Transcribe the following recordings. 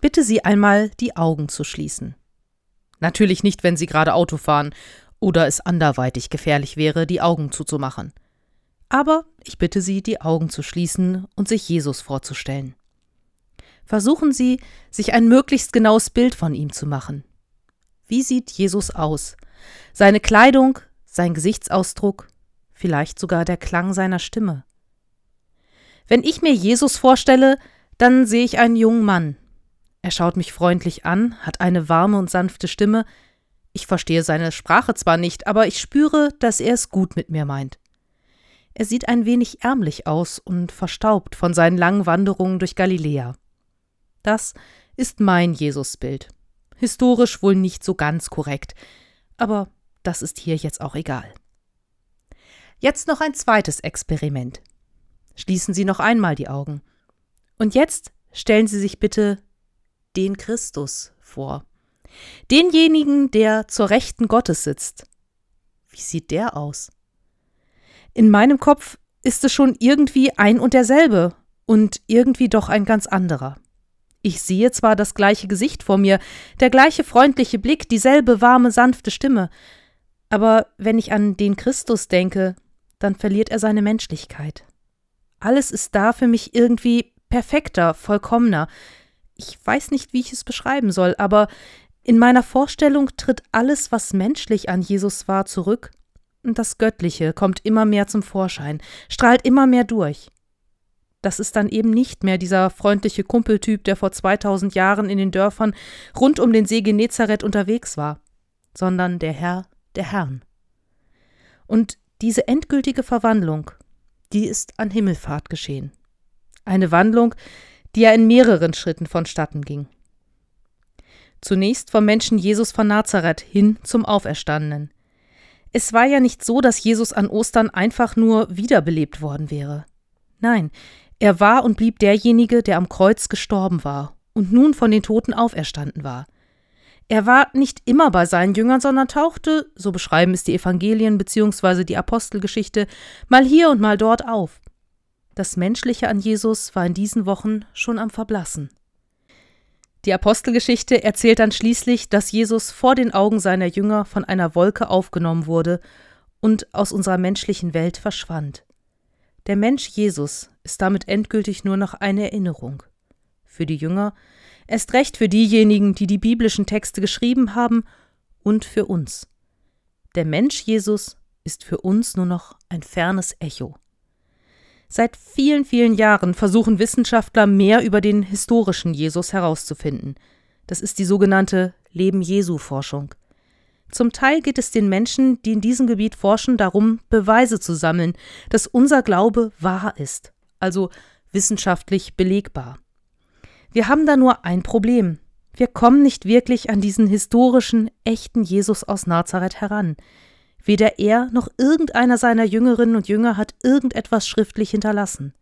Bitte Sie einmal, die Augen zu schließen. Natürlich nicht, wenn Sie gerade Auto fahren oder es anderweitig gefährlich wäre, die Augen zuzumachen. Aber ich bitte Sie, die Augen zu schließen und sich Jesus vorzustellen. Versuchen Sie, sich ein möglichst genaues Bild von ihm zu machen. Wie sieht Jesus aus? Seine Kleidung, sein Gesichtsausdruck, vielleicht sogar der Klang seiner Stimme. Wenn ich mir Jesus vorstelle, dann sehe ich einen jungen Mann. Er schaut mich freundlich an, hat eine warme und sanfte Stimme. Ich verstehe seine Sprache zwar nicht, aber ich spüre, dass er es gut mit mir meint. Er sieht ein wenig ärmlich aus und verstaubt von seinen langen Wanderungen durch Galiläa. Das ist mein Jesusbild. Historisch wohl nicht so ganz korrekt, aber das ist hier jetzt auch egal. Jetzt noch ein zweites Experiment. Schließen Sie noch einmal die Augen. Und jetzt stellen Sie sich bitte den Christus vor. Denjenigen, der zur Rechten Gottes sitzt. Wie sieht der aus? In meinem Kopf ist es schon irgendwie ein und derselbe und irgendwie doch ein ganz anderer. Ich sehe zwar das gleiche Gesicht vor mir, der gleiche freundliche Blick, dieselbe warme, sanfte Stimme, aber wenn ich an den Christus denke, dann verliert er seine Menschlichkeit. Alles ist da für mich irgendwie perfekter, vollkommener. Ich weiß nicht, wie ich es beschreiben soll, aber in meiner Vorstellung tritt alles, was menschlich an Jesus war, zurück, das Göttliche kommt immer mehr zum Vorschein, strahlt immer mehr durch. Das ist dann eben nicht mehr dieser freundliche Kumpeltyp, der vor 2000 Jahren in den Dörfern rund um den See Genezareth unterwegs war, sondern der Herr der Herrn. Und diese endgültige Verwandlung, die ist an Himmelfahrt geschehen. Eine Wandlung, die ja in mehreren Schritten vonstatten ging. Zunächst vom Menschen Jesus von Nazareth hin zum Auferstandenen. Es war ja nicht so, dass Jesus an Ostern einfach nur wiederbelebt worden wäre. Nein, er war und blieb derjenige, der am Kreuz gestorben war und nun von den Toten auferstanden war. Er war nicht immer bei seinen Jüngern, sondern tauchte, so beschreiben es die Evangelien bzw. die Apostelgeschichte, mal hier und mal dort auf. Das Menschliche an Jesus war in diesen Wochen schon am Verblassen. Die Apostelgeschichte erzählt dann schließlich, dass Jesus vor den Augen seiner Jünger von einer Wolke aufgenommen wurde und aus unserer menschlichen Welt verschwand. Der Mensch Jesus ist damit endgültig nur noch eine Erinnerung. Für die Jünger, erst recht für diejenigen, die die biblischen Texte geschrieben haben, und für uns. Der Mensch Jesus ist für uns nur noch ein fernes Echo. Seit vielen, vielen Jahren versuchen Wissenschaftler mehr über den historischen Jesus herauszufinden. Das ist die sogenannte Leben Jesu Forschung. Zum Teil geht es den Menschen, die in diesem Gebiet forschen, darum, Beweise zu sammeln, dass unser Glaube wahr ist, also wissenschaftlich belegbar. Wir haben da nur ein Problem. Wir kommen nicht wirklich an diesen historischen, echten Jesus aus Nazareth heran. Weder er noch irgendeiner seiner Jüngerinnen und Jünger hat irgendetwas schriftlich hinterlassen.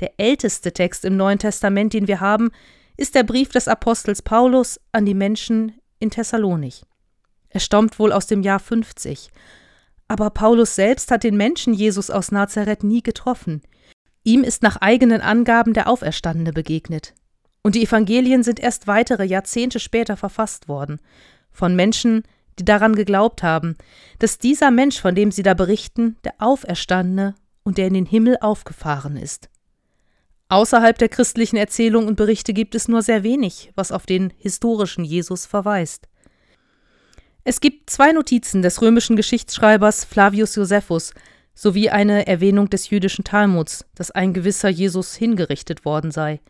Der älteste Text im Neuen Testament, den wir haben, ist der Brief des Apostels Paulus an die Menschen in Thessalonich. Er stammt wohl aus dem Jahr 50. Aber Paulus selbst hat den Menschen Jesus aus Nazareth nie getroffen. Ihm ist nach eigenen Angaben der Auferstandene begegnet. Und die Evangelien sind erst weitere Jahrzehnte später verfasst worden. Von Menschen, die daran geglaubt haben, dass dieser Mensch, von dem sie da berichten, der Auferstandene und der in den Himmel aufgefahren ist. Außerhalb der christlichen Erzählung und Berichte gibt es nur sehr wenig, was auf den historischen Jesus verweist. Es gibt zwei Notizen des römischen Geschichtsschreibers Flavius Josephus sowie eine Erwähnung des jüdischen Talmuds, dass ein gewisser Jesus hingerichtet worden sei.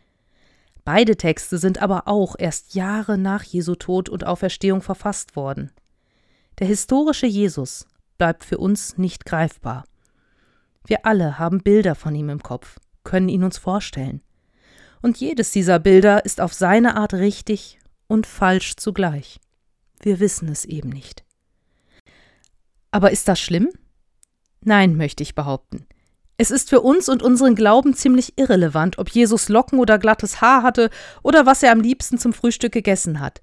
Beide Texte sind aber auch erst Jahre nach Jesu Tod und Auferstehung verfasst worden. Der historische Jesus bleibt für uns nicht greifbar. Wir alle haben Bilder von ihm im Kopf, können ihn uns vorstellen. Und jedes dieser Bilder ist auf seine Art richtig und falsch zugleich. Wir wissen es eben nicht. Aber ist das schlimm? Nein, möchte ich behaupten. Es ist für uns und unseren Glauben ziemlich irrelevant, ob Jesus Locken oder glattes Haar hatte oder was er am liebsten zum Frühstück gegessen hat.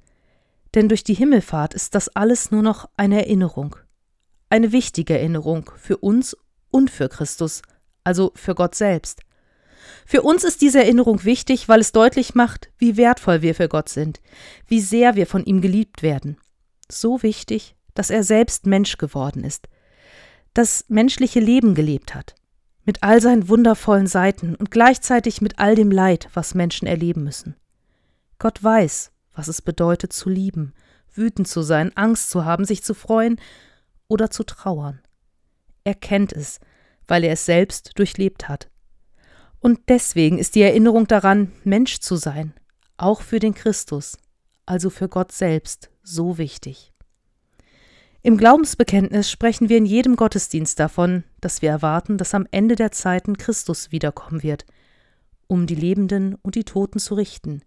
Denn durch die Himmelfahrt ist das alles nur noch eine Erinnerung. Eine wichtige Erinnerung für uns und für Christus, also für Gott selbst. Für uns ist diese Erinnerung wichtig, weil es deutlich macht, wie wertvoll wir für Gott sind, wie sehr wir von ihm geliebt werden. So wichtig, dass er selbst Mensch geworden ist, das menschliche Leben gelebt hat, mit all seinen wundervollen Seiten und gleichzeitig mit all dem Leid, was Menschen erleben müssen. Gott weiß, was es bedeutet zu lieben, wütend zu sein, Angst zu haben, sich zu freuen oder zu trauern. Er kennt es, weil er es selbst durchlebt hat. Und deswegen ist die Erinnerung daran, Mensch zu sein, auch für den Christus, also für Gott selbst, so wichtig. Im Glaubensbekenntnis sprechen wir in jedem Gottesdienst davon, dass wir erwarten, dass am Ende der Zeiten Christus wiederkommen wird, um die Lebenden und die Toten zu richten.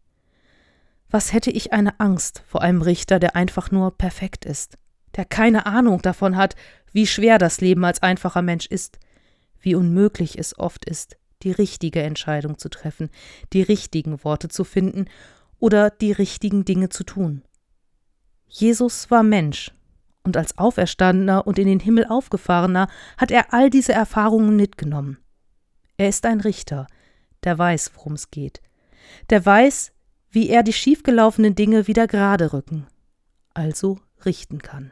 Was hätte ich eine Angst vor einem Richter, der einfach nur perfekt ist, der keine Ahnung davon hat, wie schwer das Leben als einfacher Mensch ist, wie unmöglich es oft ist, die richtige Entscheidung zu treffen, die richtigen Worte zu finden oder die richtigen Dinge zu tun. Jesus war Mensch, und als Auferstandener und in den Himmel aufgefahrener hat er all diese Erfahrungen mitgenommen. Er ist ein Richter, der weiß, worum es geht, der weiß, wie er die schiefgelaufenen Dinge wieder gerade rücken, also richten kann.